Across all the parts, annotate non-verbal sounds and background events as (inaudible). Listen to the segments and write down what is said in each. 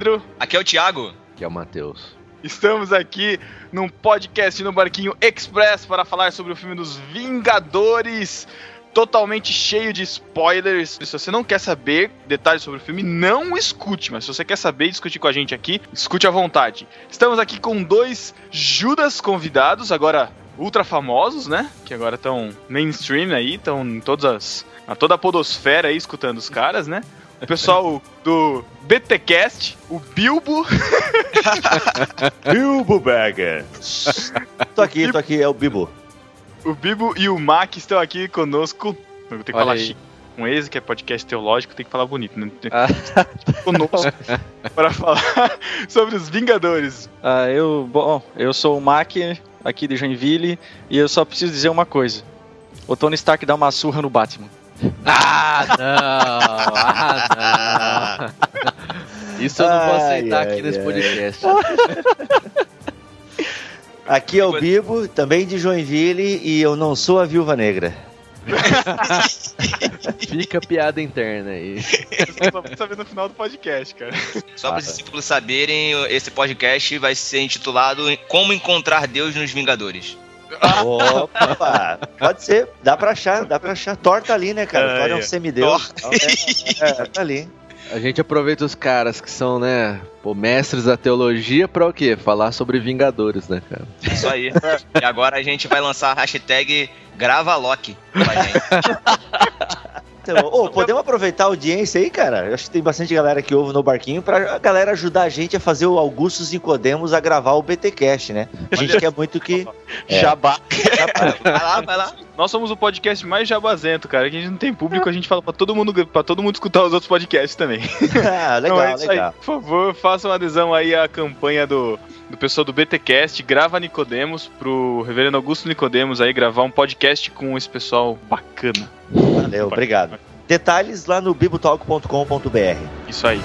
Pedro. Aqui é o Thiago. Aqui é o Matheus. Estamos aqui num podcast no Barquinho Express para falar sobre o filme dos Vingadores, totalmente cheio de spoilers. Se você não quer saber detalhes sobre o filme, não escute, mas se você quer saber e discutir com a gente aqui, escute à vontade. Estamos aqui com dois Judas convidados, agora ultra famosos, né? Que agora estão mainstream aí, estão em todas as. a toda a podosfera aí escutando os caras, né? O pessoal do BTcast, o Bilbo. (laughs) Bilbo Bagger. tô aqui, tô aqui, é o Bilbo. O Bibo e o Mac estão aqui conosco. Eu tenho que Olha falar aí. chique. Com esse, que é podcast teológico, tem que falar bonito, né? (laughs) Ah, Conosco para falar (laughs) sobre os Vingadores. Ah, eu, bom, eu sou o Mac, aqui de Joinville, e eu só preciso dizer uma coisa. O Tony Stark dá uma surra no Batman. Ah, não! Ah, não! Isso eu não vou aceitar ai, aqui nesse ai. podcast. Aqui é o Bibo, também de Joinville, e eu não sou a Viúva Negra. Fica piada interna aí. Vou saber no final do podcast, cara. Só para os discípulos saberem, esse podcast vai ser intitulado Como Encontrar Deus nos Vingadores. Opa, pode ser, dá pra achar, dá pra achar. Thor tá ali, né, cara? Ah, Thor é um é. semideus. É, é, tá ali. A gente aproveita os caras que são, né, pô, mestres da teologia pra o quê? Falar sobre Vingadores, né, cara? Isso aí. e agora a gente vai lançar a hashtag Grava Loki pra gente. (laughs) Então, ô, (laughs) podemos aproveitar a audiência aí, cara? Eu acho que tem bastante galera que ouve no barquinho pra a galera ajudar a gente a fazer o Augustus Nicodemos a gravar o BTcast, né? A gente quer muito que. (laughs) É. Jabá. Vai lá, vai lá. Nós somos o podcast mais jabazento, cara. Que a gente não tem público, a gente fala pra todo mundo, para todo mundo escutar os outros podcasts também. (laughs) Ah, legal, Então é isso legal. aí. Por favor, façam adesão aí à campanha do, do pessoal do BTcast, grava Nicodemos pro Reverendo Augusto Nicodemos aí gravar um podcast com esse pessoal bacana. Valeu, obrigado. Detalhes lá no bibotalk.com.br. Isso aí.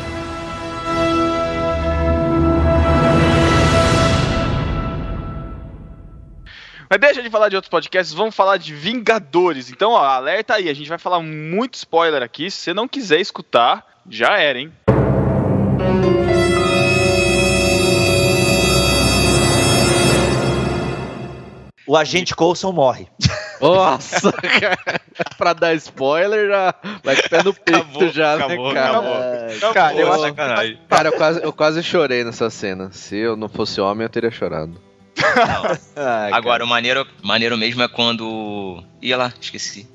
Mas deixa de falar de outros podcasts, vamos falar de Vingadores. Então, ó, alerta aí, a gente vai falar muito spoiler aqui. Se você não quiser escutar, já era, hein? O agente Coulson morre. Nossa, (laughs) cara. pra dar spoiler, já vai com o pé no peito Acabou, já, acabou, né, cara? acabou. Cara, eu acho. Cara, eu quase, eu quase chorei nessa cena. Se eu não fosse homem, eu teria chorado. Não. (laughs) Ah, Agora, o maneiro, maneiro mesmo é quando. Ia lá, esqueci.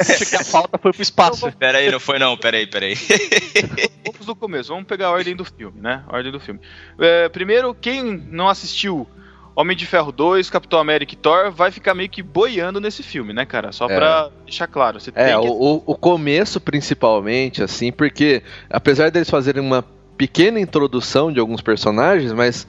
Acho que a falta foi pro espaço. Pera aí, não foi não, pera aí, pera aí. (laughs) Vamos do começo, vamos pegar a ordem do filme, né? A ordem do filme. É, primeiro, quem não assistiu Homem de Ferro 2, Capitão América e Thor vai ficar meio que boiando nesse filme, né, cara? Só É. pra deixar claro. Você É, tem que... o, o- o começo principalmente, assim, porque apesar deles fazerem uma pequena introdução de alguns personagens, mas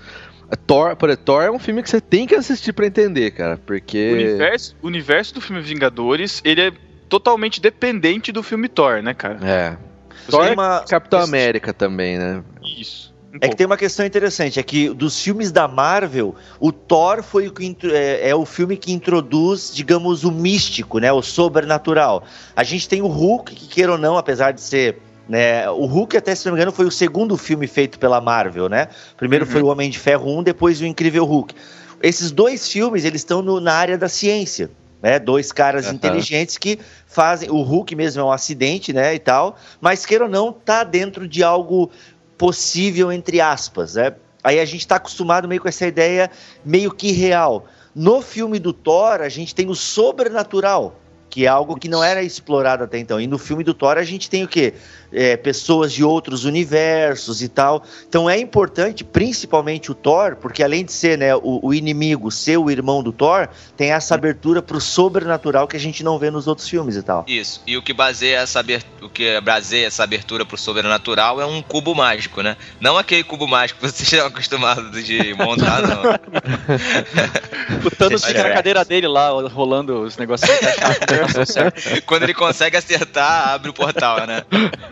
Thor, por exemplo, Thor é um filme que você tem que assistir pra entender, cara, O porque universo, o universo do filme Vingadores, ele é totalmente dependente do filme Thor, né, cara? é, Você Thor e uma- Capitão América também, né? Isso. Um É que tem uma questão interessante, é que dos filmes da Marvel, o Thor foi o que é, é o filme que introduz, digamos, o místico, né, o sobrenatural. A gente tem o Hulk, que queira ou não, apesar de ser, né, o Hulk até se não me engano foi o segundo filme feito pela Marvel, né? Primeiro Uhum. foi o Homem de Ferro 1, depois o Incrível Hulk. Esses dois filmes, eles estão no- na área da ciência. Né, dois caras Aham. inteligentes que fazem. O Hulk mesmo é um acidente, né? E tal. Mas queira ou não, tá dentro de algo possível, entre aspas. Né? Aí a gente está acostumado meio com essa ideia meio que real. No filme do Thor, a gente tem o sobrenatural, que é algo que não era explorado até então. E no filme do Thor, a gente tem o quê? É, pessoas de outros universos e tal. Então é importante, principalmente o Thor, porque além de ser né, o, o inimigo, ser o irmão do Thor, tem essa abertura pro sobrenatural que a gente não vê nos outros filmes e tal. Isso. E o que baseia essa abertura, o que baseia essa abertura pro sobrenatural é um cubo mágico, né? Não aquele cubo mágico que vocês (laughs) estão acostumados de montar, não. (laughs) O Thanos fica na é. cadeira dele lá, rolando os combinação (laughs) certa. Quando ele consegue acertar, abre o portal, né?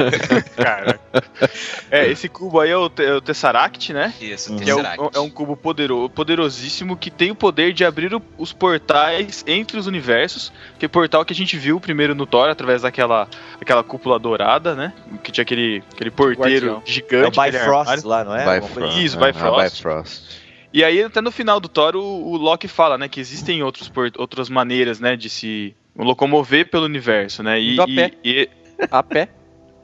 (laughs) Cara. É, esse cubo aí é o, é o Tesseract, né? Isso, Uhum. Que é, o- Tesseract. é um cubo podero- poderosíssimo que tem o poder de abrir o- os portais entre os universos. Que é o portal que a gente viu primeiro no Thor, através daquela aquela cúpula dourada, né? Que tinha aquele, aquele porteiro Guardião. É o gigante. Bifrost lá, não é? Bifrost. coisa Isso, Ah, Bifrost. Bifrost. E aí, até no final do Thor, o, o Loki fala, né? Que existem outros por- outras maneiras, né? De se locomover pelo universo, né? E, a pé. e- A pé.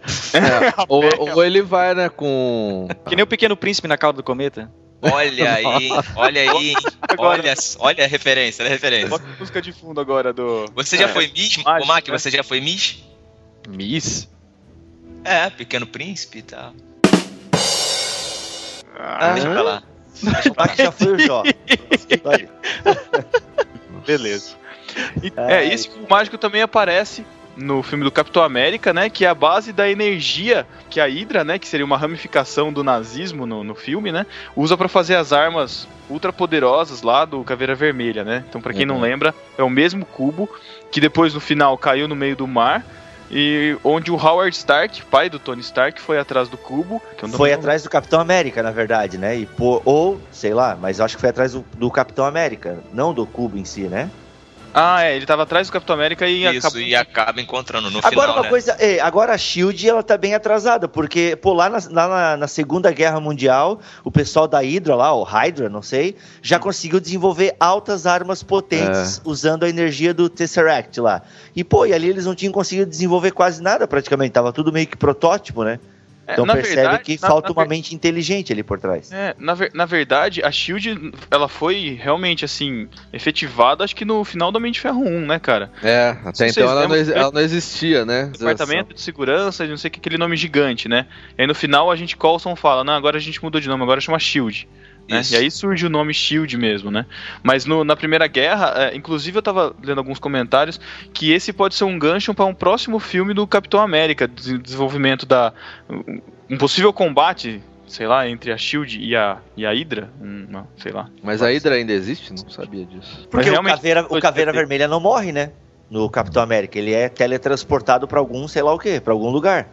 (laughs) Ou, ou ele vai, né, com. Que nem o Pequeno Príncipe na cauda do cometa. Olha aí, olha aí? Agora- olha, olha a referência, olha a referência. Bota a música de fundo agora do. Você já É. foi Miss? Mágico, Mac, né? você já foi Miss? Miss? É, Pequeno Príncipe e tal. Ah, Deixa pra lá. O. Mac já foi o Jó. (laughs) Beleza. Ai. é, esse cubo mágico também aparece no filme do Capitão América, né? Que é a base da energia que a Hydra, né? Que seria uma ramificação do nazismo no, no filme, né? Usa pra fazer as armas ultra poderosas lá do Caveira Vermelha, né? Então, pra quem não Uhum. lembra, é o mesmo cubo que depois no final caiu no meio do mar. E onde o Howard Stark, pai do Tony Stark, foi atrás do cubo. não- Foi não- atrás do Capitão América, na verdade, né? E pô- ou, sei lá, mas acho que foi atrás do, do Capitão América, não do cubo em si, né? Ah, é, ele tava atrás do Capitão América e Isso, acabou. e acaba encontrando no Agora final, uma né? coisa, é, agora a Shield ela tá bem atrasada, porque pô, lá, na, lá na, na Segunda Guerra Mundial, o pessoal da Hydra lá, o Hydra, não sei, já conseguiu desenvolver altas armas potentes usando a energia do Tesseract lá. E pô, e ali eles não tinham conseguido desenvolver quase nada praticamente, tava tudo meio que protótipo, né? É, Então na percebe verdade- que na- falta na uma ver- mente inteligente ali por trás. É, na, ver- na verdade, a Shield, ela foi realmente, assim, efetivada, acho que no final do Homem de Ferro 1, né, cara? É, até então ela não, lembram exi- que- ela não existia, né? Departamento de Segurança, de não sei o que, aquele nome gigante, né? E aí no final a gente Coulson fala, não, agora a gente mudou de nome, agora chama Shield. Né? E aí surge o nome Shield mesmo, né? Mas no- na Primeira Guerra, é, inclusive eu tava lendo alguns comentários que esse pode ser um gancho para um próximo filme do Capitão América, des- desenvolvimento da um possível combate, sei lá, entre a Shield e a e a Hydra, um, não, sei lá. Mas a Hydra ainda existe? Não sabia disso. Porque o Caveira, o Caveira. Vermelha não morre, né? No Capitão América, ele é teletransportado pra algum, sei lá o quê, pra algum lugar.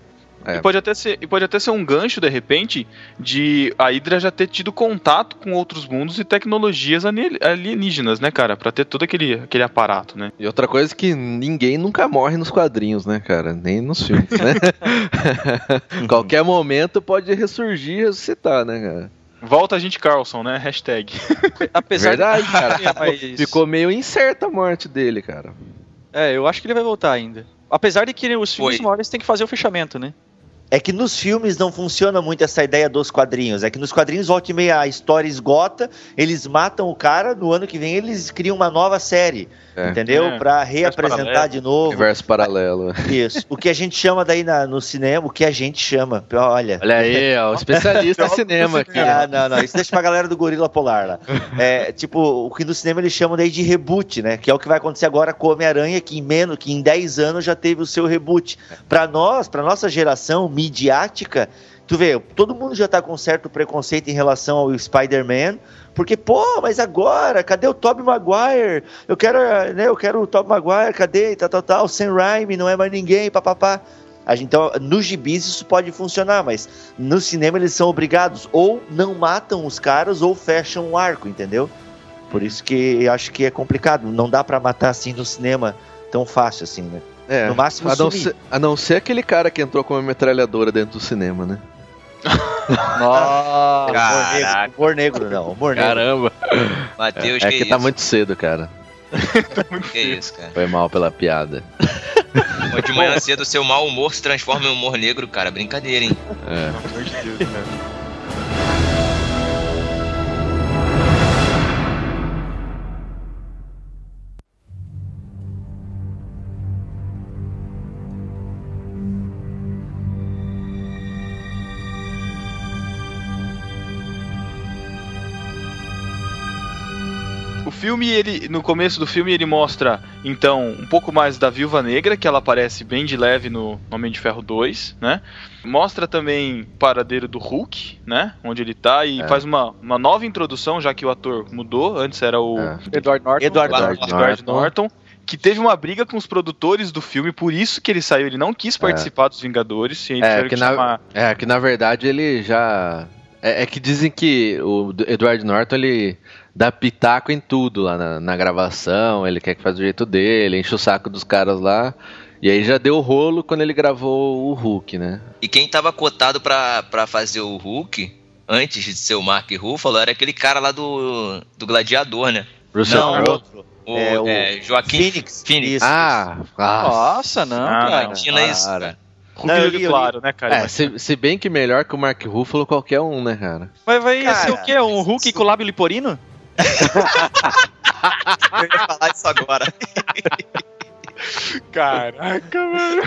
É. E, pode até ser, e pode até ser um gancho, de repente, de a Hydra já ter tido contato com outros mundos e tecnologias ali- alienígenas, né, cara? Pra ter todo aquele, aquele aparato, né? E outra coisa é que ninguém nunca morre nos quadrinhos, né, cara? Nem nos filmes, né? (laughs) (laughs) Qualquer momento pode ressurgir e ressuscitar, né, cara? Volta a gente Carlson, né? Hashtag. (laughs) Apesar Verdade, de... cara. Mas- Ficou meio incerta a morte dele, cara. É, eu acho que ele vai voltar ainda. Apesar de que os filmes Foi. eles têm que fazer o fechamento, né? É que nos filmes não funciona muito essa ideia dos quadrinhos. É que nos quadrinhos, volta e meia, a história esgota, eles matam o cara, no ano que vem eles criam uma nova série. É. Entendeu? É, Pra reapresentar paralelo. de novo. Universo paralelo. (laughs) Isso. O que a gente chama daí na- no cinema, o que a gente chama. Olha. Olha aí, ó, o especialista em (laughs) cinema aqui. Ah, não, não, isso deixa pra galera do Gorila Polar lá. (laughs) É, tipo, o que no cinema eles chamam daí de reboot, né? Que é o que vai acontecer agora com o Homem-Aranha, que em menos, que em 10 anos já teve o seu reboot. Pra nós, pra nossa geração midiática, tu vê, todo mundo já tá com certo preconceito em relação ao Spider-Man, porque, pô, mas agora, cadê o Tobey Maguire? Eu quero, né, eu quero o Tobey Maguire, cadê? Tal, tal, tal, Sam Raimi, não é mais ninguém, papapá. Então, nos gibis isso pode funcionar, mas no cinema eles são obrigados ou não matam os caras ou fecham o arco, entendeu? Por isso que acho que é complicado. Não dá pra matar assim no cinema tão fácil assim, né? É, No máximo a não, ser, a não ser aquele cara que entrou com uma metralhadora dentro do cinema, né? (laughs) Nossa. Caraca. Humor negro, não. Humor negro. Caramba. Matheus, É que que isso? tá muito cedo, cara. (laughs) Que isso, cara? Foi mal pela piada. Pô, De manhã (laughs) cedo, seu mau humor se transforma em humor negro, cara. Brincadeira, hein? É. Pelo amor de Deus, cara. Filme, ele, no começo do filme, ele mostra, então, um pouco mais da Viúva Negra, que ela aparece bem de leve no Homem de Ferro 2, né? Mostra também o paradeiro do Hulk, né? Onde ele tá, e É. faz uma, uma nova introdução, já que o ator mudou. Antes era o É. Edward Norton. Edward Edward Norton. Edward Norton. Norton, que teve uma briga com os produtores do filme, por isso que ele saiu. Ele não quis participar dos Vingadores. E É, que que na- chamar- É, que na verdade ele já. É, é que dizem que o Edward Norton ele dá pitaco em tudo lá na, na gravação, ele quer que faça do jeito dele, enche o saco dos caras lá. E aí já deu rolo quando ele gravou o Hulk, né? E quem tava cotado pra, pra fazer o Hulk, antes de ser o Mark Ruffalo, era aquele cara lá do, do Gladiador, né? Russell Não, Crowe. outro. O, É, o é, Joaquim Phoenix. Phoenix. Isso. Ah, ah. Nossa, não, Ah, cara. Imagina isso, cara. Hulk Não, eu li, eu li. Claro, né, cara? É, se, se bem que melhor que o Mark Ruffalo qualquer um, né, cara? Mas vai Cara, ser o quê? Um Hulk com lábio liporino? Eu ia falar isso agora. Caraca, mano.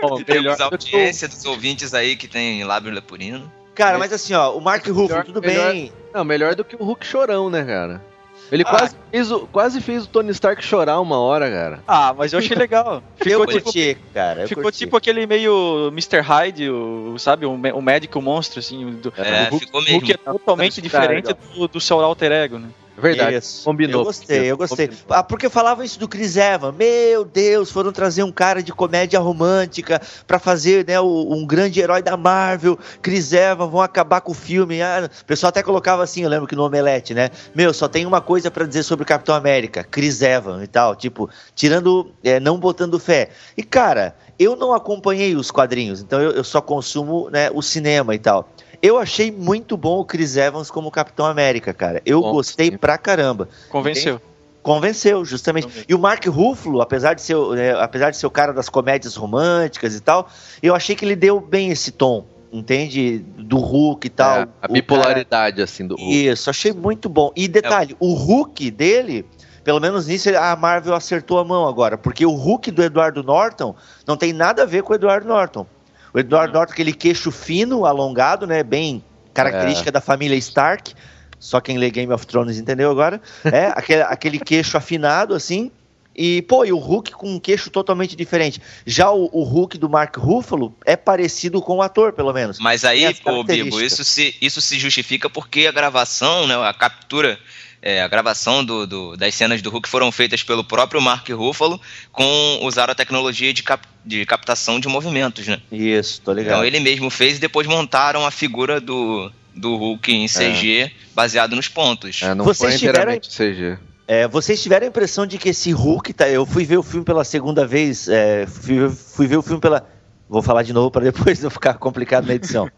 Bom, Temos a audiência dos ouvintes aí que tem lábio leporino. Cara, mas assim, ó, o Mark Ruffalo, Melhor- tudo melhor- bem. Não, melhor do que o Hulk chorão, né, cara? Ele Ah. quase, fez o, quase fez o Tony Stark chorar uma hora, cara. Ah, mas eu achei legal. eu Ficou tipo, curti, cara. Eu ficou curti. tipo aquele meio Mr. Hyde, o, sabe? O, o médico monstro, assim. o Do, É, o Hulk, ficou o Hulk mesmo. é totalmente diferente do, do seu alter ego, né? Verdade. Isso. Combinou. Eu gostei, eu gostei. Ah, porque falavam isso do Chris Evans. Meu Deus, foram trazer um cara de comédia romântica pra fazer né, um grande herói da Marvel. Chris Evans, vão acabar com o filme. Ah, o pessoal até colocava assim, eu lembro que no Omelete, né? Meu, só tem uma coisa pra dizer sobre o Capitão América, Chris Evans e tal. Tipo, tirando, é, não botando fé. E cara, eu não acompanhei os quadrinhos, então eu, eu só consumo né, o cinema e tal. Eu achei muito bom o Chris Evans como Capitão América, cara. Eu Bom, gostei sim. pra caramba. Convenceu. Convenceu, justamente. E o Mark Ruffalo, apesar de ser, o- né, apesar de ser o cara das comédias românticas e tal, eu achei que ele deu bem esse tom, entende? Do Hulk e tal. É, a O cara- bipolaridade, assim, do Hulk. Isso, achei muito bom. E detalhe, o Hulk dele, pelo menos nisso a Marvel acertou a mão agora, porque o Hulk do Eduardo Norton não tem nada a ver com o Eduardo Norton. O Eduardo Norton, aquele queixo fino, alongado, né, bem característica da família Stark. Só quem lê Game of Thrones entendeu agora. (laughs) É, aquele, aquele queixo afinado, assim. E, pô, e o Hulk com um queixo totalmente diferente. Já o, o Hulk do Mark Ruffalo é parecido com o ator, pelo menos. Mas aí, pô, Bibo, características. isso se, isso se justifica porque a gravação, né, a captura, é, a gravação do, do- das cenas do Hulk foram feitas pelo próprio Mark Ruffalo com usaram a tecnologia de, cap- de captação de movimentos, né? Isso, tô ligado. Então ele mesmo fez e depois montaram a figura do, do Hulk em CG baseado nos pontos. É, não Vocês foi tiveram- inteiramente CG. É, vocês tiveram a impressão de que esse Hulk tá. Eu fui ver o filme pela segunda vez. é, fui, fui ver o filme pela. Vou falar de novo para depois (laughs) não ficar complicado na edição.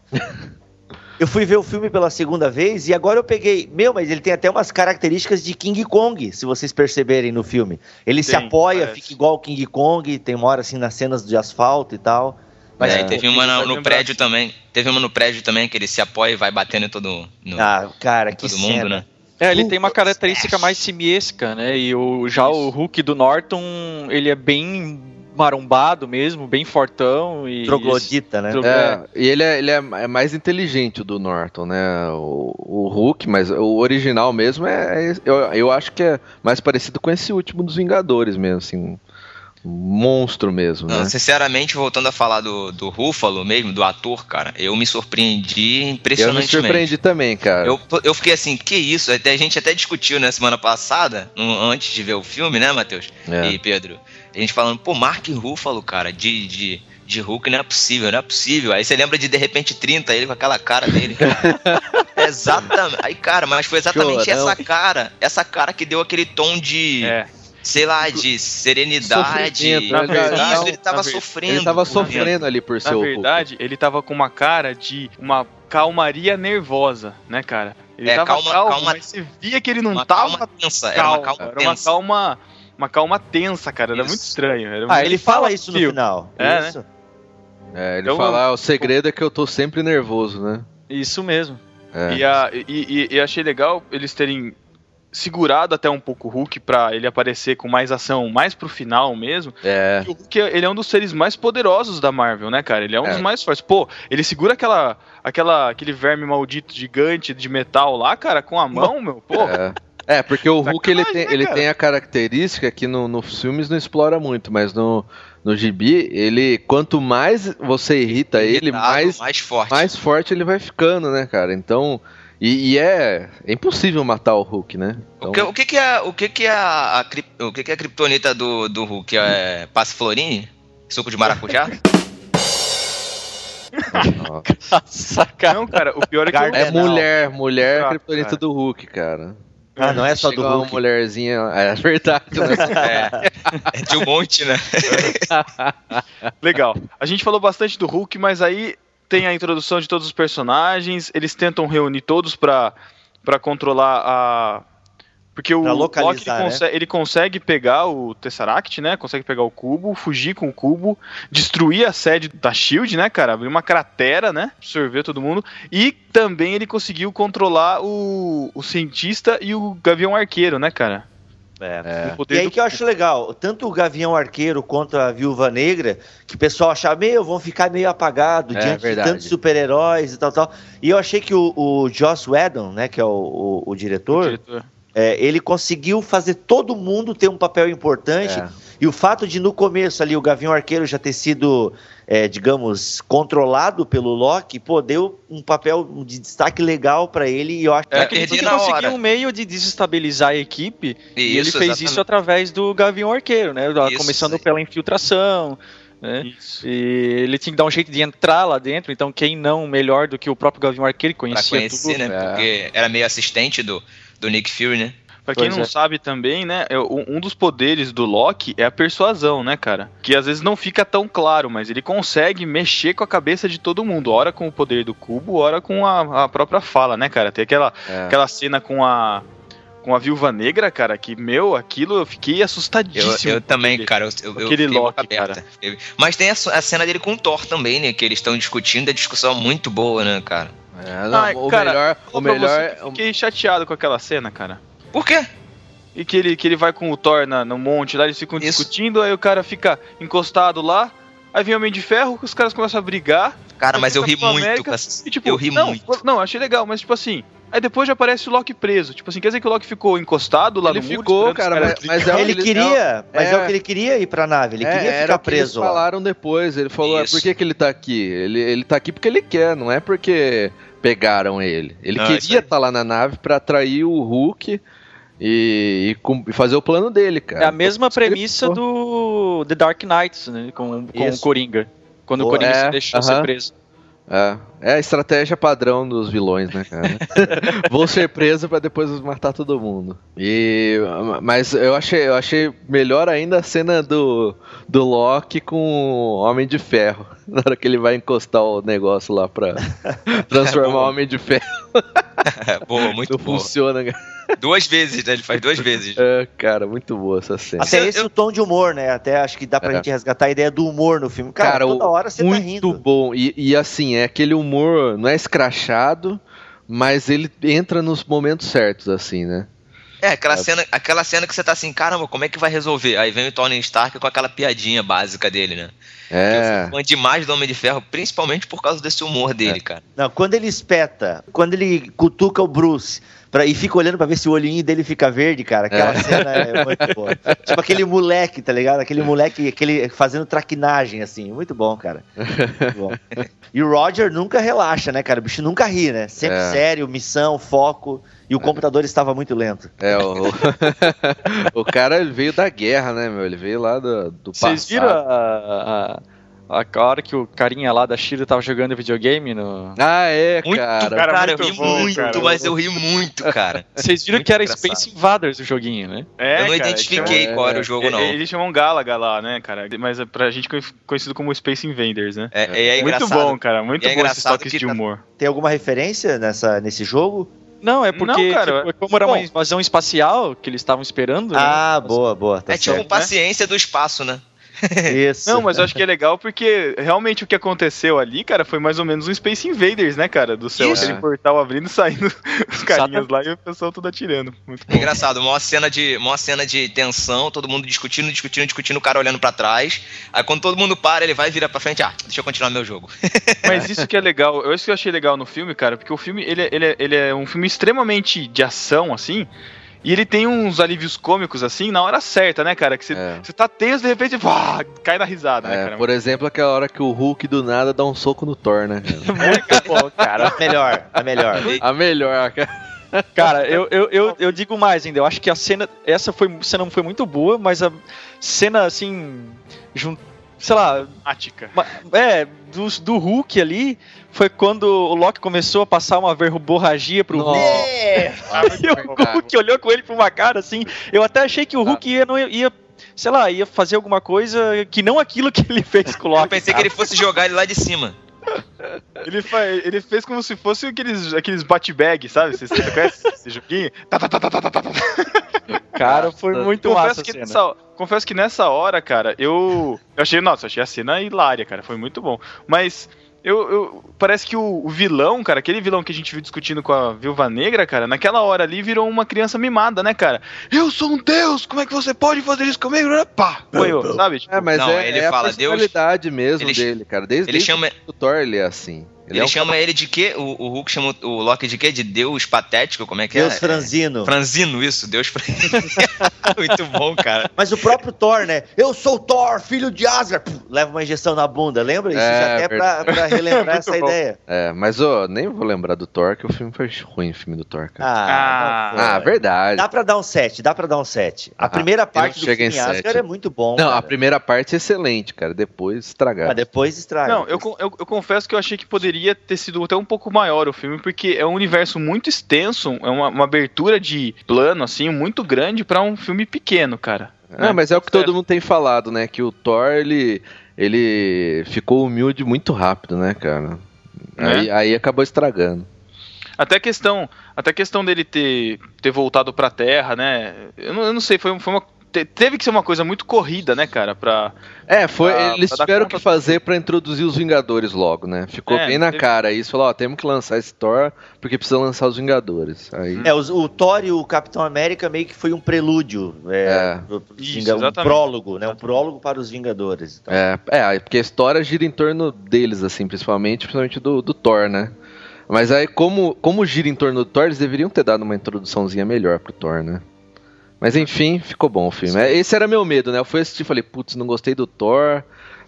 Eu fui ver o filme pela segunda vez e agora eu peguei. Meu, mas ele tem até umas características de King Kong, se vocês perceberem no filme. Ele se Tem, apoia, parece. fica igual o King Kong, tem uma hora assim nas cenas de asfalto e tal. Mas É, aí teve uma no, no prédio também. Teve uma no prédio também que ele se apoia e vai batendo em todo, no, Ah, cara, que todo cena. mundo, né? É, ele tem uma característica mais simiesca, né? E o, já o Hulk do Norton, ele é bem marombado mesmo, bem fortão e... Troglodita, né? Tro- É, e ele, é, ele é é mais inteligente o do Norton, né? O, o Hulk, mas o original mesmo é. é- eu, eu acho que é mais parecido com esse último dos Vingadores mesmo, assim. Um monstro mesmo, Não, né? sinceramente, voltando a falar do, do Ruffalo mesmo, do ator, cara, eu me surpreendi Eu me impressionantemente. surpreendi também, cara. Eu, eu fiquei assim, que isso? Até, a gente até discutiu na semana passada, no- antes de ver o filme, né, Matheus É. e Pedro? A gente falando, pô, Mark Ruffalo, cara, de, de, de Hulk não é possível, não é possível. Aí você lembra de De Repente 30, ele com aquela cara dele. (laughs) exatamente. Aí, cara, mas foi exatamente Chorão. essa cara, essa cara que deu aquele tom de, É. sei lá, de serenidade. Né? verdade, Isso, ele tava sofrendo. Ele tava sofrendo ali por ser Na Hulk. verdade, ele tava com uma cara de uma calmaria nervosa, né, cara? Ele É, tava calma- calmo, calma- mas você via que ele não Uma tava calma tensa, era uma calma era uma tensa. calma, uma calma tensa, cara. Era Isso. muito estranho. Era Ah, muito- ele fala isso no final. É, né? isso. É, ele Eu- fala, ah, o segredo é que eu tô sempre nervoso, né? Isso mesmo. É. E, a- e- e- e achei legal eles terem segurado até um pouco o Hulk pra ele aparecer com mais ação, mais pro final mesmo. É. E o Hulk, ele é um dos seres mais poderosos da Marvel, né, cara? Ele é um É. dos mais fortes. Pô, ele segura aquela, aquela, aquele verme maldito gigante de metal lá, cara, com a mão, meu. Pô, É. É, porque o Hulk ele tem, né, ele cara? tem a característica que no, nos filmes não explora muito, mas no, no gibi, ele quanto mais você irrita ele, mais, mais forte. mais forte ele vai ficando, né, cara? Então, E, e é, é impossível matar o Hulk, né? O, que, o que que é, o que que é a, a, o que que é a criptonita do, do Hulk? É passiflorine? Suco de maracujá? (laughs) (laughs) Ó. Sacanagem. Não, cara, o pior é que É mulher, mulher Ah, criptonita cara. do Hulk, cara. Ah, não é só do Chega uma Hulk. mulherzinha, é verdade. né? (laughs) É, é de um monte, né? (laughs) Legal. A gente falou bastante do Hulk, mas aí tem a introdução de todos os personagens. Eles tentam reunir todos pra controlar a. Porque o Loki ele, né? ele consegue pegar o Tesseract, né? Consegue pegar o cubo, fugir com o cubo, destruir a sede da Shield, né, cara? Abrir uma cratera, né? Absorver todo mundo. E também ele conseguiu controlar o, o cientista e o Gavião Arqueiro, né, cara? É. O E aí do que eu acho legal, tanto o Gavião Arqueiro quanto a Viúva Negra, que o pessoal achava, meu, vão ficar meio apagado É, diante verdade. de tantos super-heróis e tal, tal. E eu achei que o, o Joss Whedon, né, que é o, o- o diretor, diretor. É, ele conseguiu fazer todo mundo ter um papel importante. É. E o fato de no começo ali o Gavião Arqueiro já ter sido, é, digamos, controlado pelo Loki, pô, deu um papel de destaque legal pra ele e eu acho É, É que ele tinha na conseguiu hora. um meio de desestabilizar a equipe e ele Isso, fez exatamente. isso através do Gavião Arqueiro, né? Isso, Começando isso pela infiltração, né? Isso. E ele tinha que dar um jeito de entrar lá dentro, então quem não melhor do que o próprio Gavião Arqueiro que Pra conhecia conhecer, tudo. né? É. Porque era meio assistente do, do Nick Fury, né? Pra quem Pois não é. sabe também, né, é, um dos poderes do Loki é a persuasão, né, cara? Que às vezes não fica tão claro, mas ele consegue mexer com a cabeça de todo mundo. Ora com o poder do cubo, ora com a, a própria fala, né, cara? Tem aquela, É. aquela cena com a com a viúva negra, cara, que, meu, aquilo eu fiquei Eu, assustadíssimo. eu também, Ele- cara. Eu, eu, eu Aquele fiquei boca Loki, aberta. Fiquei- Mas tem a, a cena dele com o Thor também, né? Que eles estão discutindo, é discussão muito boa, né, cara? É, não, Ai, o cara, melhor, o melhor, eu fiquei chateado com aquela cena, cara. Por quê? E que ele, que ele vai com o Thor na, no monte lá, eles ficam Isso. discutindo, aí o cara fica encostado lá, aí vem o Homem de Ferro, os caras começam a brigar, Cara, mas eu ri muito América, com essa... E tipo, Eu ri não, muito. Não, achei legal, mas tipo assim. Aí depois já aparece o Loki preso. Tipo assim, quer dizer que o Loki ficou encostado lá ele no muro? ficou, esperando os cara, mas, mas é o ele que queria, mas é, é- o que ele queria ir pra nave, ele é, queria era ficar eles preso lá. falaram depois. Ele falou, é, Isso. por que, que ele tá aqui? Ele, ele tá aqui porque ele quer, não é porque pegaram ele. Ele Ah, isso queria estar lá na nave pra atrair o Hulk e, e e fazer o plano dele, cara. É a mesma ele premissa ficou. do The Dark Knights, né? Com, com o. Coringa. Quando Boa. o Coringa É, se deixou aham. ser preso. É, é a estratégia padrão dos vilões, né, cara? (laughs) Vou ser preso pra depois matar todo mundo. E mas eu achei, eu achei melhor ainda a cena do do Loki com o Homem de Ferro, (laughs) na hora que ele vai encostar o negócio lá pra (laughs) transformar o Boa. Homem de Ferro. (laughs) boa, muito Não boa. funciona. cara. Duas vezes, né? Ele faz duas vezes. (laughs) É, cara, muito boa essa cena. Até Eu- esse o tom de humor, né? Até acho que dá pra É. gente resgatar a ideia do humor no filme. Cara, Cara, toda o- hora você tá muito rindo. bom. E, e assim, é aquele humor, não é escrachado, mas ele entra nos momentos certos, assim, né? É, aquela cena, aquela cena que você tá assim, caramba, como é que vai resolver? Aí vem o Tony Stark com aquela piadinha básica dele, né? Eu É. fã demais do Homem de Ferro, principalmente por causa desse humor dele, cara. Não, quando ele espeta, quando ele cutuca o Bruce pra, e fica olhando pra ver se o olhinho dele fica verde, cara, aquela É. cena é muito boa. (laughs) tipo aquele moleque, tá ligado? Aquele moleque aquele, fazendo traquinagem, assim. Muito bom, cara. Muito bom. E o Roger nunca relaxa, né, cara? O bicho nunca ri, né? Sempre É. sério, missão, foco. E o computador estava muito lento. É, o, (laughs) o cara ele veio da guerra, né, meu? Ele veio lá do, do passado. Vocês viram a, a, a hora que o carinha lá da Shira tava jogando videogame no. Ah, é, Muito, cara. cara, Cara, eu ri bom, muito, cara. mas eu ri muito, cara. (laughs) Vocês viram Muito que era engraçado. Space Invaders o joguinho, né? É, eu não cara, identifiquei é, qual era o jogo, é, não. Eles chamam Galaga lá, né, cara? Mas é pra gente conhe- conhecido como Space Invaders, né? É, é, é muito bom, cara. Muito é bom esses engraçado toques que de tá- humor. Tem alguma referência nessa, nesse jogo? Não, é porque Não, cara, tipo, como era bom. uma invasão espacial que eles estavam esperando. né? Ah, boa, boa. Tá É tipo certo. paciência do espaço, né? Isso. Não, mas eu acho que é legal porque realmente o que aconteceu ali, cara, foi mais ou menos um Space Invaders, né, cara? Do céu, Isso. aquele portal abrindo e saindo (laughs) os carinhas lá e o pessoal tudo atirando. Muito bom. Engraçado, maior cena de, maior cena de tensão, todo mundo discutindo, discutindo, discutindo, o cara olhando pra trás. Aí quando todo mundo para, ele vai virar pra frente, ah, deixa eu continuar meu jogo. (laughs) Mas isso que é legal, eu isso que eu achei legal no filme, cara, porque o filme ele, é- ele, é, ele é um filme extremamente de ação, assim. E ele tem uns alívios cômicos, assim, na hora certa, né, cara? Que você É. você tá tenso, de repente, pá, cai na risada, né, É, cara? por exemplo, aquela hora que o Hulk do nada dá um soco no Thor, né? cara? (laughs) Muito bom, cara. A melhor, a melhor. A melhor, (laughs) cara. Cara, eu, eu, eu, eu digo mais ainda. Eu acho que a cena. Essa foi, cena foi muito boa, mas a cena, assim. Jun, sei lá. Ática. É, do, do Hulk ali. Foi quando o Loki começou a passar uma verborragia pro. Hulk. É. (laughs) E o Hulk olhou com ele pra uma cara assim. Eu até achei que o Hulk ia, não ia, sei lá, ia fazer alguma coisa que não aquilo que ele fez com o Loki. Eu pensei que ele fosse jogar ele lá de cima. Ele, fa- ele fez como se fosse aqueles, aqueles bate-bag, sabe? Você, você conhece esse joguinho? Tá, tá, tá, tá, tá, tá, tá, tá. Cara, foi muito confesso, massa que cena. nessa, confesso que nessa hora, cara, eu, eu achei, nossa, eu achei a cena hilária, cara, foi muito bom. Mas eu, eu- parece que o, o vilão, cara, aquele vilão que a gente viu discutindo com a Viúva Negra, cara, naquela hora ali virou uma criança mimada, né, cara? Eu sou um deus, como é que você pode fazer isso comigo? Pá, foi eu, sabe? Tipo, É, mas Não, é, ele é fala, a personalidade mesmo Ele- dele, cara. Desde, Ele desde chama, o Thor ele é assim. Ele, ele é chama ele de quê? O, o Hulk chama o Loki de quê? De Deus patético? Como é que Deus é? franzino. Franzino, isso, Deus franzino. (laughs) Muito bom, cara. Mas o próprio Thor, né? Eu sou Thor, filho de Asgard. Leva uma injeção na bunda, lembra? Isso É, já até pra, pra relembrar (laughs) essa bom. ideia. É, mas ó, nem vou lembrar do Thor, que o filme foi ruim, o filme do Thor, cara. Ah, foi. Ah, verdade. Dá pra dar um 7, dá pra dar um 7. A Ah, primeira eu parte do filme Asgard sete. é muito bom. Não, cara. a primeira parte é excelente, cara. Depois estragar. Mas depois estraga. Não, eu, eu, eu confesso que eu achei que poderia ter sido até um pouco maior o filme, porque é um universo muito extenso, é uma, uma abertura de plano, assim, muito grande pra um filme pequeno, cara. Não, mas é o que todo mundo tem falado, né? Que o Thor, ele, ele ficou humilde muito rápido, né, cara? Aí, aí acabou estragando. Até a questão, até a questão dele ter, ter voltado pra Terra, né? Eu não, eu não sei, foi, foi uma, te- teve que ser uma coisa muito corrida, né, cara, pra... É, foi, Pra- eles pra tiveram que fazer pra introduzir os Vingadores logo, né? Ficou É, bem na teve- cara isso, falou, ó, temos que lançar esse Thor porque precisa lançar os Vingadores. Aí, É, os- o Thor e o Capitão América meio que foi um prelúdio. É, É. Isso, um prólogo, né? Um prólogo para os Vingadores. Então. é, é, porque a história gira em torno deles, assim, principalmente, principalmente do, do Thor, né? Mas aí, como, como gira em torno do Thor, eles deveriam ter dado uma introduçãozinha melhor pro Thor, né? Mas enfim, ficou bom o filme. É, Esse era meu medo, né? Eu fui assistir e falei, putz, não gostei do Thor,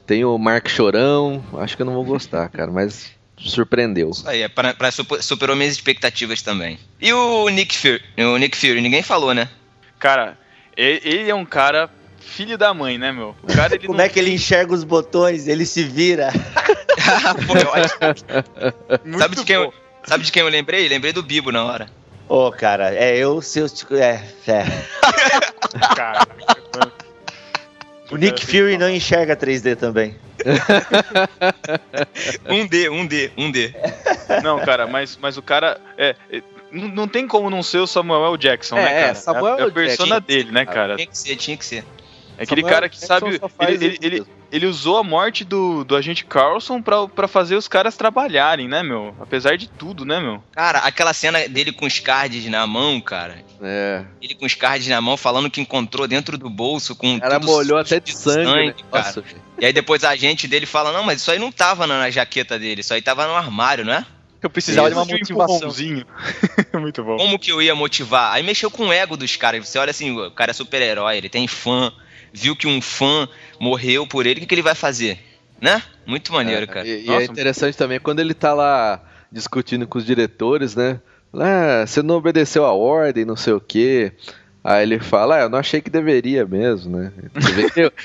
tem o Mark Chorão, acho que eu não vou gostar, cara, mas surpreendeu. Isso aí, é pra, pra super, superou minhas expectativas também. E o Nick Fury? O Nick Fury, ninguém falou, né? Cara, e- ele é um cara filho da mãe, né, meu? O cara, ele Como não é que ele enxerga os botões? Ele se vira. Foi ótimo. muito Sabe de, quem eu, sabe de quem eu lembrei? Lembrei do Bibo na hora. Ô, cara, é eu, seus. É, é. (laughs) Cara, O Nick Fury não enxerga 3D também. (laughs) Um D, um D, um D. Não, cara, mas, mas o cara. É, não, não tem como não ser o Samuel L. Jackson, É, né, cara? é, Samuel é, a- é persona Jackson. dele, né, cara? Tinha que ser, tinha que ser. É aquele Samuel cara que Jackson sabe. Ele, ele, ele. Ele usou a morte do, do agente Carlson pra, pra fazer os caras trabalharem, né, meu? Apesar de tudo, né, meu? Cara, aquela cena dele com os cards na mão, cara. É, Ele com os cards na mão, falando que encontrou dentro do bolso com o cara tudo molhou até de sujo sangue, né? cara. Nossa, E aí depois a agente dele fala, não, mas isso aí não tava na, na jaqueta dele, isso aí tava no armário, né? Eu precisava de uma Preciso um motivação. empurrãozinho. (laughs) Muito bom. Como que eu ia motivar? Aí mexeu com o ego dos caras. Você olha assim, o cara é super-herói, ele tem fã, viu que um fã morreu por ele, o que, que ele vai fazer? Né? Muito maneiro, É, cara. E, e Nossa. é interessante também quando ele tá lá discutindo com os diretores, né? Ah, você não obedeceu a ordem, não sei o quê. Aí ele fala, ah, eu não achei que deveria mesmo, né?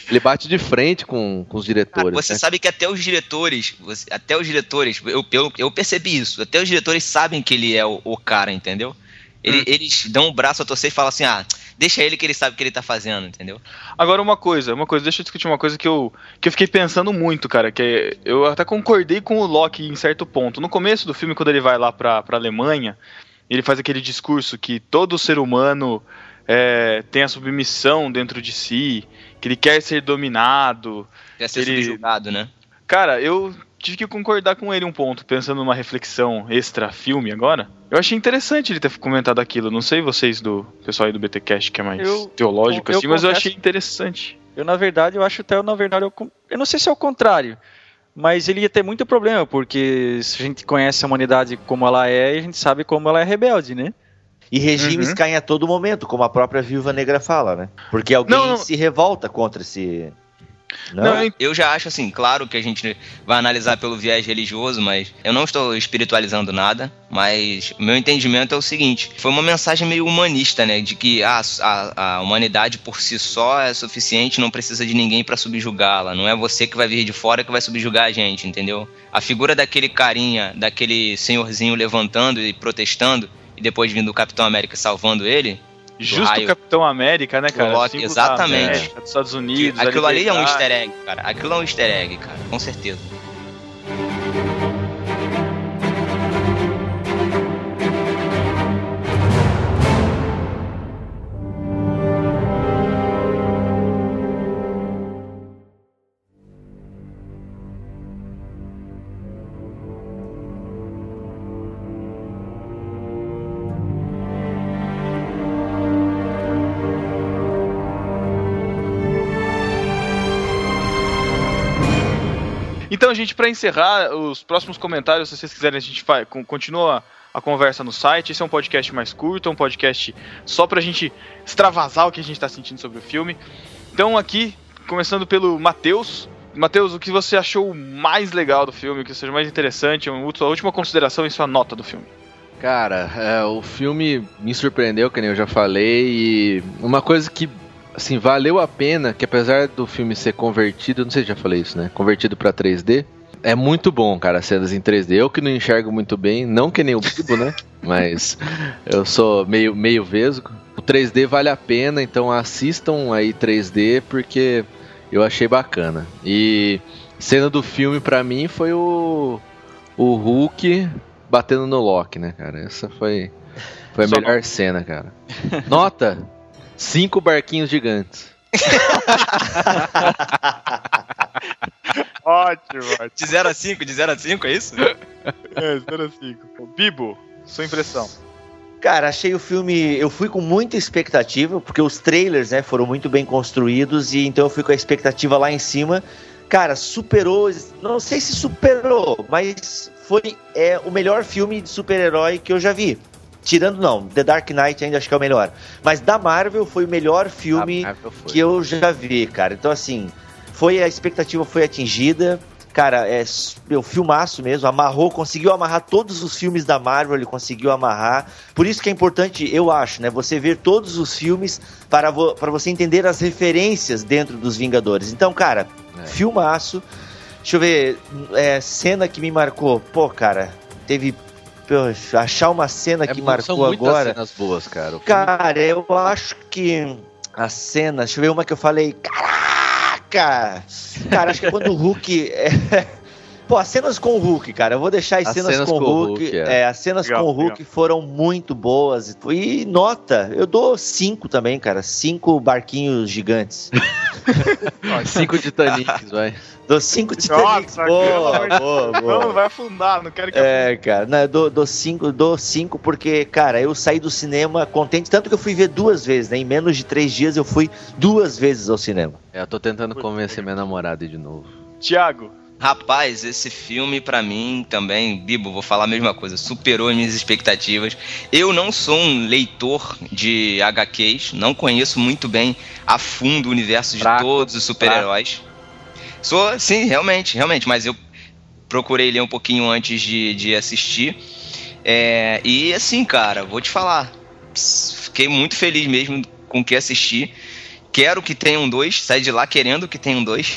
Ele (laughs) bate de frente com, com os diretores. você né? sabe que até os diretores, até os diretores, eu, eu, eu percebi isso, até os diretores sabem que ele é o, o cara, entendeu? Ele- Hum. Eles dão o braço a torcer e falam assim, ah, deixa ele que ele sabe o que ele tá fazendo, entendeu? Agora uma coisa, uma coisa, deixa eu discutir uma coisa que eu, que eu fiquei pensando muito, cara, que eu até concordei com o Loki em certo ponto. No começo do filme, quando ele vai lá pra, pra Alemanha, ele faz aquele discurso que todo ser humano é, tem a submissão dentro de si, que ele quer ser dominado. Quer ser Ele- subjugado, né? Cara, eu tive que concordar com ele um ponto, pensando numa reflexão extra-filme agora. Eu achei interessante ele ter comentado aquilo. Não sei vocês do pessoal aí do BTcast que é mais Eu- teológico eu assim, mas eu confesso- achei interessante. Eu, na verdade, eu acho até, na verdade, eu, eu não sei se é o contrário, mas ele ia ter muito problema, porque se a gente conhece a humanidade como ela é, a gente sabe como ela é rebelde, né? E regimes Uhum. caem a todo momento, como a própria Viúva Negra fala, né? Porque alguém Não, não. se revolta contra esse. Não, Não, eu já acho assim, claro que a gente vai analisar pelo viés religioso, mas eu não estou espiritualizando nada, mas o meu entendimento é o seguinte, foi uma mensagem meio humanista, né, de que a, a, a humanidade por si só é suficiente, não precisa de ninguém para subjugá-la, não é você que vai vir de fora que vai subjugar a gente, entendeu? A figura daquele carinha, daquele senhorzinho levantando e protestando, e depois vindo o Capitão América salvando ele, Justo raio. Capitão América, né, cara? Loki, exatamente. América, dos Estados Unidos. aquilo ali é um easter egg, cara, aquilo é um easter egg, cara, com certeza. Então, gente, pra encerrar, os próximos comentários, se vocês quiserem, a gente con- continua a conversa no site. Esse é um podcast mais curto, é um podcast só pra gente extravasar o que a gente tá sentindo sobre o filme. Então, aqui, começando pelo Matheus. Matheus, o que você achou mais legal do filme, o que seja mais interessante, a última consideração e sua nota do filme? Cara, é, o filme me surpreendeu, que nem eu já falei, e uma coisa que, assim, valeu a pena, que apesar do filme ser convertido, não sei se já falei isso, né? Convertido pra 3D, é muito bom, cara, as cenas em 3D. Eu que não enxergo muito bem, não que nem o Bibo, né? (laughs) Mas eu sou meio, meio vesgo. O 3D vale a pena, então assistam aí 3D, porque eu achei bacana. E cena do filme pra mim foi o, o Hulk batendo no Loki, né, cara? Essa foi, foi a Só melhor cena, cara. (laughs) Nota: cinco barquinhos gigantes. (laughs) Ótimo, ótimo. De 0 a 5, de 0 a 5, é isso? É, 05. Bibo, sua impressão. Cara, achei o filme. Eu fui com muita expectativa, porque os trailers, né, foram muito bem construídos, e então eu fui com a expectativa lá em cima. Cara, superou. Não sei se superou, mas foi é, o melhor filme de super-herói que eu já vi. Tirando, não, The Dark Knight ainda acho que é o melhor. Mas da Marvel foi o melhor filme que eu já vi, cara. Então, assim, foi a expectativa foi atingida. Cara, é s- meu filmaço mesmo, amarrou, conseguiu amarrar todos os filmes da Marvel, ele conseguiu amarrar. Por isso que é importante, eu acho, né, você ver todos os filmes para, vo para você entender as referências dentro dos Vingadores. Então, cara, É. filmaço. Deixa eu ver, é, cena que me marcou. Pô, cara, teve. Achar uma cena que É, marcou são muitas agora. cenas boas, cara. Cara, eu acho que a cena, deixa eu ver uma que eu falei, caraca! Cara, acho que quando o Hulk. (laughs) é- Pô, as cenas com o Hulk, cara, eu vou deixar as, As cenas, cenas com, com o Hulk. Hulk, é. é, as cenas Legal, com o Hulk foram muito boas. E nota, eu dou cinco também, cara. Cinco barquinhos gigantes. (laughs) Cinco Titanics, vai. Dou cinco Titanics. Nossa, Boa, boa, boa. não vai afundar, não quero que É, cara, não, eu dou, dou cinco, dou cinco porque, cara, eu saí do cinema contente, tanto que eu fui ver duas vezes, né? Em menos de três dias eu fui duas vezes ao cinema. É, eu tô tentando convencer minha namorada de novo. Tiago, Rapaz, esse filme pra mim também, Bibo, vou falar a mesma coisa, superou as minhas expectativas. Eu não sou um leitor de HQs, não conheço muito bem a fundo o universo de Fraco, todos os super-heróis. Sou, sim, realmente, realmente, mas eu procurei ler um pouquinho antes de, de assistir. É, e assim, cara, vou te falar, fiquei muito feliz mesmo com o que assisti. Quero que tenham dois, saí de lá querendo que tenham dois.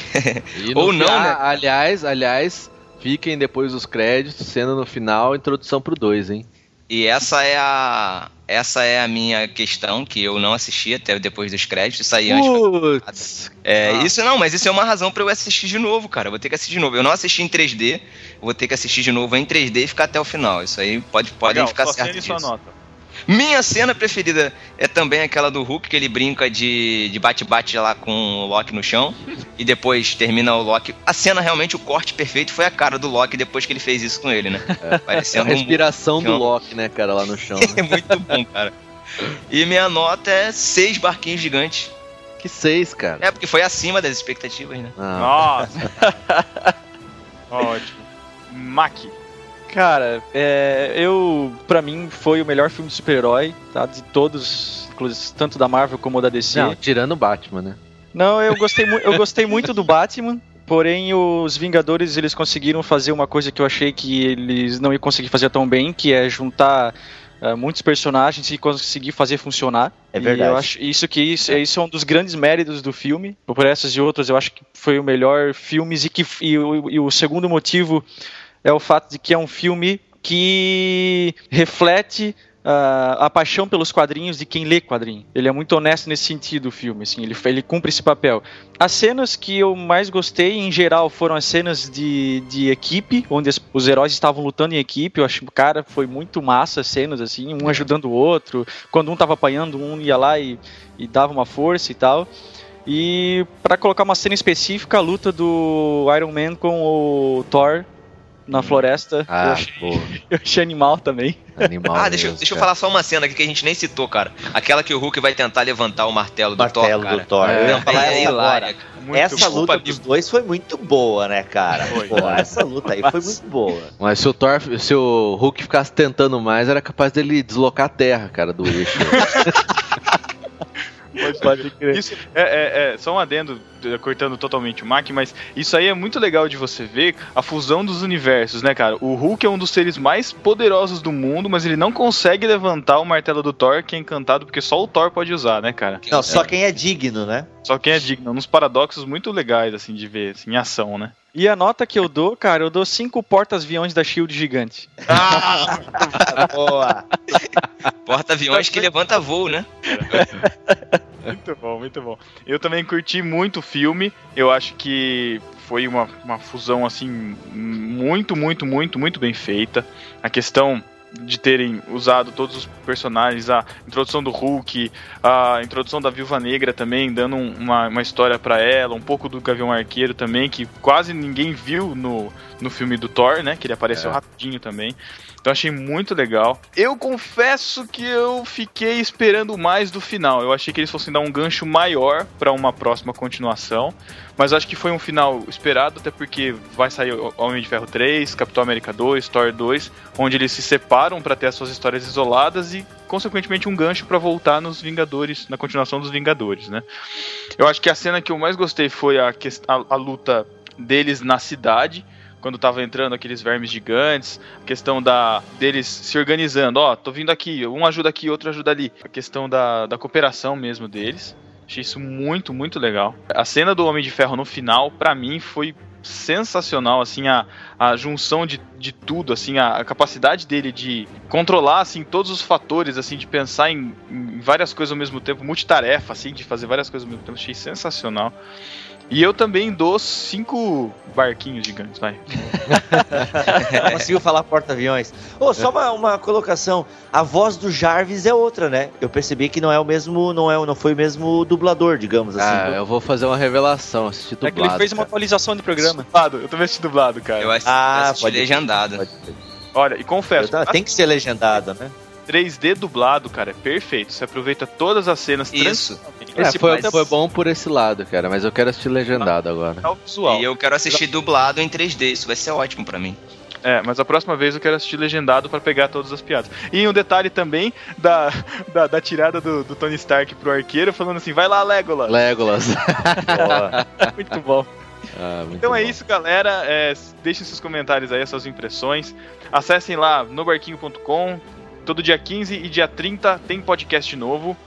E no (laughs) Ou não, fi- né? Aliás, aliás, fiquem depois dos créditos, cena no final, introdução pro 2, hein? E essa é a essa é a minha questão que eu não assisti até depois dos créditos, saí antes. Putz, É, Ah. Isso não, mas isso é uma razão pra eu assistir de novo, cara. Eu Vou ter que assistir de novo. Eu não assisti em 3D, vou ter que assistir de novo em 3D e ficar até o final. Isso aí pode podem Legal, ficar certo e sua disso. nota. Minha cena preferida é também aquela do Hulk, que ele brinca de de bate-bate lá com o Loki no chão. e depois termina o Loki. A cena, realmente, o corte perfeito foi a cara do Loki depois que ele fez isso com ele, né? a Parecendo um respiração do chão. Loki, né, cara, lá no chão. (laughs) É Né? muito bom, cara. E minha nota é seis barquinhos gigantes. que seis, cara. É, porque foi acima das expectativas, né? Ah, Nossa. (laughs) Ótimo. Mac. Cara, é, eu para mim foi o melhor filme de super-herói, tá? De todos, tanto da Marvel como da DC. Não, tirando o Batman, né? Não, eu gostei, eu gostei muito do Batman. Porém, os Vingadores eles conseguiram fazer uma coisa que eu achei que eles não iam conseguir fazer tão bem, que é juntar uh, muitos personagens e conseguir fazer funcionar. É verdade. E eu acho isso que isso, isso é um dos grandes méritos do filme. Por essas e outras, eu acho que foi o melhor filme e que e, e o segundo motivo é o fato de que é um filme que reflete uh, a paixão pelos quadrinhos de quem lê quadrinho. Ele é muito honesto nesse sentido, o filme, assim, ele, ele cumpre esse papel. As cenas que eu mais gostei, em geral, foram as cenas de, de equipe, onde as, os heróis estavam lutando em equipe. Eu acho, cara, foi muito massa as cenas, assim, um ajudando o outro. Quando um tava apanhando, um ia lá e, e dava uma força e tal. E para colocar uma cena específica, a luta do Iron Man com o Thor na floresta. Ah, eu, achei, (laughs) eu achei animal também. Animal ah, deixa, mesmo, deixa eu falar só uma cena aqui que a gente nem citou, cara. Aquela que o Hulk vai tentar levantar o martelo do Martelo Thor, cara. do Thor. É, falar é essa hilária. Muito essa desculpa, luta dos dois foi muito boa, né, cara? Foi. Pô, essa luta aí foi muito boa. Mas se o Thor, se o Hulk ficasse tentando mais, era capaz dele deslocar a terra, cara, do eixo. (laughs) (laughs) Pode crer. Isso é, é- é só um adendo, cortando totalmente o Mac, mas isso aí é muito legal de você ver a fusão dos universos, né, cara? O Hulk é um dos seres mais poderosos do mundo, mas ele não consegue levantar o martelo do Thor, que é encantado, porque só o Thor pode usar, né, cara? Não, só quem é digno, né? Só quem é digno. Uns paradoxos muito legais, assim, de ver, assim, em ação, né? E a nota que eu dou, cara, eu dou cinco portas-aviões da Shield gigante. Ah! (laughs) Boa. Porta-aviões que levanta voo, né? Muito bom, muito bom. Eu também curti muito o filme. Eu acho que foi uma, uma fusão, assim, muito, muito, muito, muito bem feita. A questão de terem usado todos os personagens, a introdução do Hulk, a introdução da Viúva Negra também, dando um- uma, uma história pra ela, um pouco do Gavião Arqueiro também, que quase ninguém viu no, no filme do Thor, né? Que ele apareceu É. rapidinho também. Então achei muito legal. Eu confesso que eu fiquei esperando mais do final. Eu achei que eles fossem dar um gancho maior pra uma próxima continuação. Mas acho que foi um final esperado, até porque vai sair Homem de Ferro 3, Capitão América 2, Thor 2, onde eles se separam pra ter as suas histórias isoladas e, consequentemente, um gancho pra voltar nos Vingadores, na continuação dos Vingadores, né? Eu acho que a cena que eu mais gostei foi a, a- a luta deles na cidade, quando tava entrando aqueles vermes gigantes, a questão da deles se organizando, ó, tô vindo aqui, um ajuda aqui, outro ajuda ali. A questão da, da cooperação mesmo deles. Achei isso muito, muito legal. A cena do Homem de Ferro no final, pra mim, foi sensacional, assim, a, a junção de, de tudo, assim, a, a capacidade dele de controlar, assim, todos os fatores, assim, de pensar em, em várias coisas ao mesmo tempo, multitarefa, assim, de fazer várias coisas ao mesmo tempo, achei sensacional. E eu também dou cinco barquinhos gigantes, vai. (laughs) Conseguiu falar porta-aviões. Ô, só uma, uma colocação. A voz do Jarvis é outra, né? Eu percebi que não é o mesmo, não é, não foi o mesmo dublador, digamos assim. Ah, eu vou fazer uma revelação, assistir É que dublado. ele fez uma cara. atualização de programa. Dublado, eu também assisti dublado, cara. Eu assisti, Ah, assisti pode- legendado. Pode- Olha, e confesso, Tem que ser legendado, né? 3D dublado, cara, é perfeito. Você aproveita todas as cenas Isso. É, Esse foi, é- foi bom por esse lado, cara, mas eu quero assistir legendado agora. o visual. E eu quero assistir dublado em 3D, isso vai ser ótimo pra mim. É, mas a próxima vez eu quero assistir legendado pra pegar todas as piadas. E um detalhe também da, da, da tirada do, do Tony Stark pro arqueiro, falando assim: vai lá, Legolas. Legolas. (laughs) Muito bom. Ah, muito Então é bom. isso, galera. É, deixem seus comentários aí, as suas impressões. Acessem lá nobarquinho.com. Todo dia 15 e dia 30 tem podcast novo.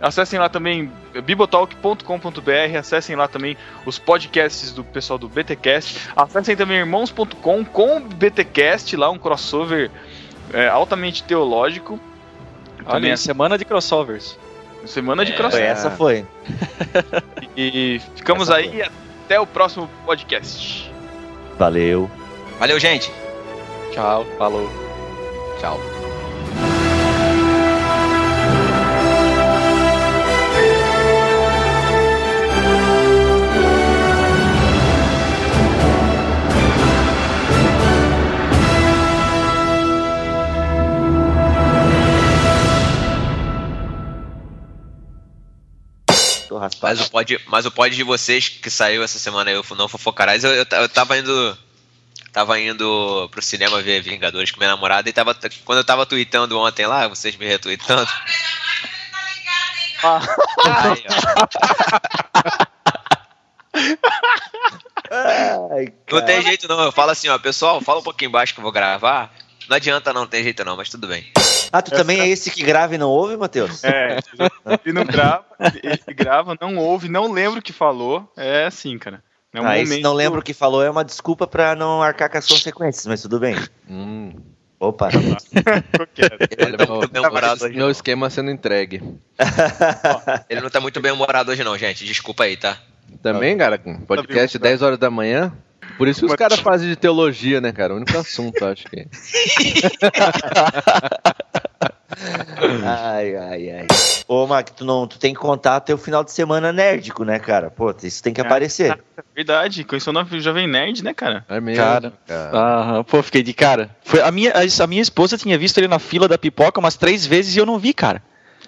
Acessem lá também bibotalk.com.br. Acessem lá também os podcasts do pessoal do BTcast. Acessem também irmãos.com com o BTcast, lá um crossover é, altamente teológico. Olha Também aí, semana de crossovers. é semana de É, Foi, crossover. essa foi. E ficamos Essa aí até o próximo podcast. Valeu. Valeu, gente! Tchau, falou. Tchau. Raspado. Mas o, pod, mas o pod de vocês que saiu essa semana aí, o Não Fofocarás, eu, eu, eu tava indo tava indo pro cinema ver Vingadores com minha namorada e tava, quando eu tava tweetando ontem lá, vocês me retweetando. Ah. Aí. (laughs) Ai, Não tem jeito não, eu falo assim, ó, pessoal, fala um pouquinho baixo que eu vou gravar. Não adianta não, tem jeito não, mas tudo bem. Ah, tu também é esse que grava e não ouve, Matheus? É, ele não grava, ele grava, não ouve, não lembra o que falou. É assim, cara. É um ah, momento. esse não lembra o que falou é uma desculpa pra não arcar com as consequências, mas tudo bem. Hum, Opa. Ele não tá hoje meu esquema sendo entregue. Ele não tá muito bem humorado hoje não, gente. Desculpa aí, tá? Também, cara, com podcast 10 horas da manhã. Por isso que os caras fazem de teologia, né, cara? O único assunto, acho que. (laughs) ai, ai, ai. Ô, Mac, tu, não, tu tem que contar teu final de semana nerdico, né, cara? Pô, isso tem que aparecer. Verdade, conheceu o Jovem Nerd, né, cara? É mesmo, Cara. cara. Aham, pô, fiquei de cara. Foi, a, minha, a, a minha esposa tinha visto ele na fila da pipoca umas três vezes e eu não vi, cara.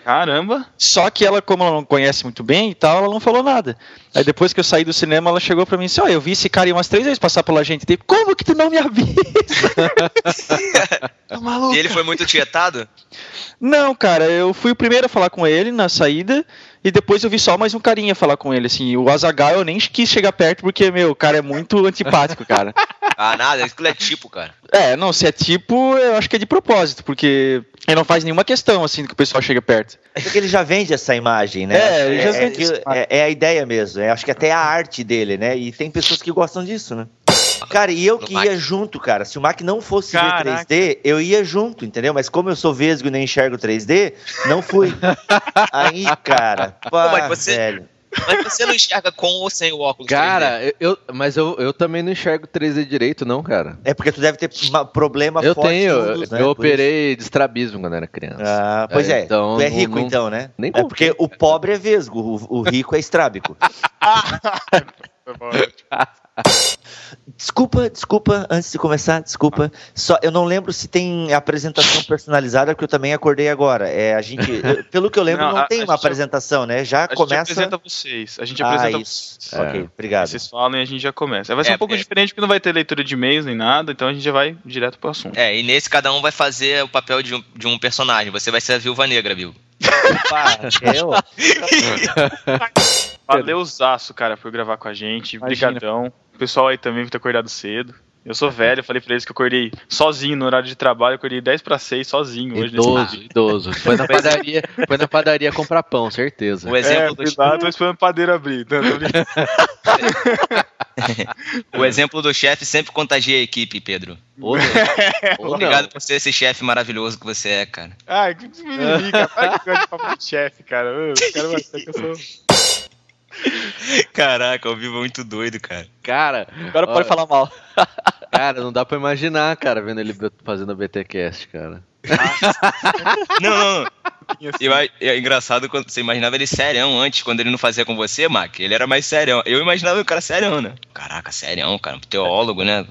Caramba! Só que ela, como ela não conhece muito bem e tal, ela não falou nada. Aí depois que eu saí do cinema, ela chegou pra mim e disse: Ó, eu vi esse cara umas três vezes passar pela gente. Dei, Como que tu não me avisa? (laughs) tá maluco? E ele foi muito tietado? Não, cara, eu fui o primeiro a falar com ele na saída. E depois eu vi só mais um carinha falar com ele, assim. O Azagal eu nem quis chegar perto porque, meu, o cara é muito antipático, cara. Ah, nada, aquilo é tipo, cara. É, não, se é tipo, eu acho que é de propósito, porque ele não faz nenhuma questão, assim, que o pessoal chegue perto. É porque ele já vende essa imagem, né? É, ele já é, vende essa imagem. é- é a ideia mesmo. É, acho que até a arte dele, né? E tem pessoas que gostam disso, né? Cara, e eu que ia junto, cara. Se o Mac não fosse Caraca. ver 3D, eu ia junto, entendeu? Mas como eu sou vesgo e nem enxergo 3D, não fui. (laughs) Aí, cara, pá, mas você- velho. Mas você não enxerga com ou sem o óculos 3D? Cara, eu, eu- mas eu, eu também não enxergo 3D direito, não, cara. É porque tu deve ter problema Eu forte tenho, eu, Windows, né? eu isso. operei de estrabismo quando era criança. Ah, pois É, é. então tu é rico, não- então, né? nem é porque o pobre é vesgo, o, o rico é estrábico. (laughs) Desculpa, desculpa, antes de começar, desculpa. Só, eu não lembro se tem apresentação personalizada, porque eu também acordei agora. É, a gente, eu- pelo que eu lembro, Não, não, a- tem a uma gente- apresentação, né? Já A gente começa. apresenta vocês. A gente Ah, apresenta isso. vocês. Ok, É. obrigado. Vocês falam e a gente já começa. Vai ser É, um pouco é. diferente porque não vai ter leitura de e-mails nem nada, então a gente já vai direto pro assunto. É, e nesse cada um vai fazer o papel de um, de um personagem. Você vai ser a viúva negra, viu? (laughs) Opa, eu? (laughs) Valeu, Zaço, cara, por gravar com a gente. Obrigadão. O pessoal aí também por ter acordado cedo. Eu sou velho, eu falei pra eles que eu acordei sozinho no horário de trabalho, eu acordei 10 para 6 sozinho hoje nesse Idoso, idoso. Foi na padaria, foi na padaria comprar pão, certeza. O exemplo, é, do, fui lá, tô esperando o padeiro abrir. Não, (laughs) o exemplo do chefe sempre contagia a equipe, Pedro. Ou não. Ou Obrigado não. por ser esse chefe maravilhoso que você é, cara. Ai, que mimimi, cara. Para que gosta de papo de chefe, cara. Ô, O cara vai achar que eu sou. (laughs) Caraca, ao vivo é muito doido, cara. Cara, Agora Olha. pode falar mal. (laughs) cara, não dá pra imaginar, cara, vendo ele fazendo a BTcast, cara. (laughs) Não, não, não. Eu, é engraçado quando você imaginava ele serião antes, quando ele não fazia com você, Mac. Ele era mais serião. Eu imaginava o cara serião, né? Caraca, serião, cara. Um teólogo, né?